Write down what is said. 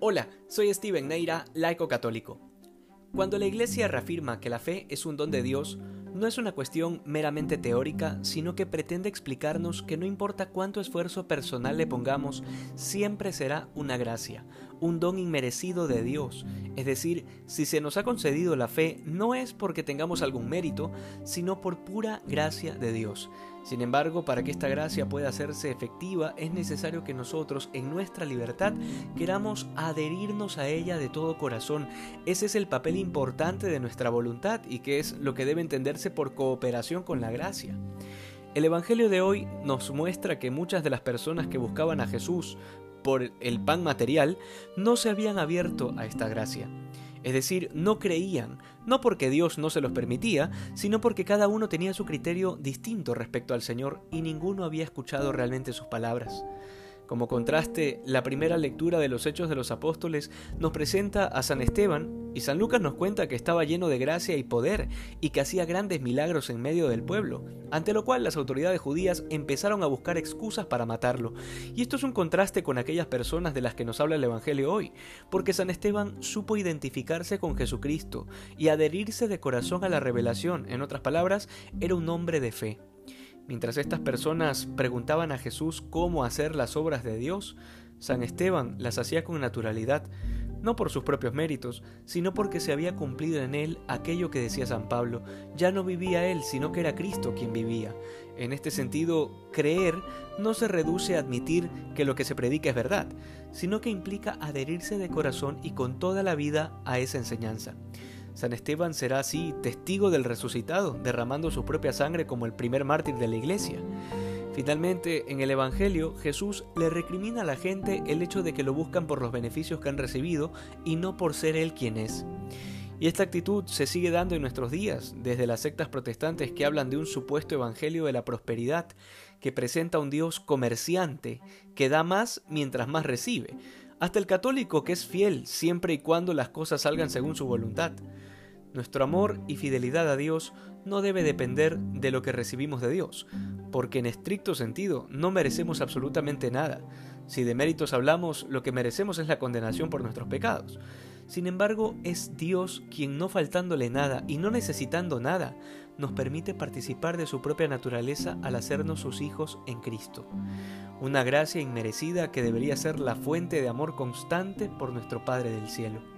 Hola, soy Steven Neira, laico católico. Cuando la Iglesia reafirma que la fe es un don de Dios, no es una cuestión meramente teórica, sino que pretende explicarnos que no importa cuánto esfuerzo personal le pongamos, siempre será una gracia, un don inmerecido de Dios. Es decir, si se nos ha concedido la fe, no es porque tengamos algún mérito, sino por pura gracia de Dios. Sin embargo, para que esta gracia pueda hacerse efectiva, es necesario que nosotros, en nuestra libertad, queramos adherirnos a ella de todo corazón. Ese es el papel importante de nuestra voluntad y que es lo que debe entenderse por cooperación con la gracia. El Evangelio de hoy nos muestra que muchas de las personas que buscaban a Jesús por el pan material no se habían abierto a esta gracia. Es decir, no creían, no porque Dios no se los permitía, sino porque cada uno tenía su criterio distinto respecto al Señor y ninguno había escuchado realmente sus palabras. Como contraste, la primera lectura de los Hechos de los Apóstoles nos presenta a San Esteban y San Lucas nos cuenta que estaba lleno de gracia y poder y que hacía grandes milagros en medio del pueblo, ante lo cual las autoridades judías empezaron a buscar excusas para matarlo. Y esto es un contraste con aquellas personas de las que nos habla el Evangelio hoy, porque San Esteban supo identificarse con Jesucristo y adherirse de corazón a la revelación, en otras palabras, era un hombre de fe. Mientras estas personas preguntaban a Jesús cómo hacer las obras de Dios, San Esteban las hacía con naturalidad, no por sus propios méritos, sino porque se había cumplido en él aquello que decía San Pablo, ya no vivía él, sino que era Cristo quien vivía. En este sentido, creer no se reduce a admitir que lo que se predica es verdad, sino que implica adherirse de corazón y con toda la vida a esa enseñanza. San Esteban será así testigo del resucitado, derramando su propia sangre como el primer mártir de la iglesia. Finalmente, en el Evangelio, Jesús le recrimina a la gente el hecho de que lo buscan por los beneficios que han recibido y no por ser Él quien es. Y esta actitud se sigue dando en nuestros días, desde las sectas protestantes que hablan de un supuesto Evangelio de la prosperidad, que presenta a un Dios comerciante, que da más mientras más recibe, hasta el católico que es fiel siempre y cuando las cosas salgan según su voluntad. Nuestro amor y fidelidad a Dios no debe depender de lo que recibimos de Dios, porque en estricto sentido no merecemos absolutamente nada. Si de méritos hablamos, lo que merecemos es la condenación por nuestros pecados. Sin embargo, es Dios quien no faltándole nada y no necesitando nada, nos permite participar de su propia naturaleza al hacernos sus hijos en Cristo. Una gracia inmerecida que debería ser la fuente de amor constante por nuestro Padre del Cielo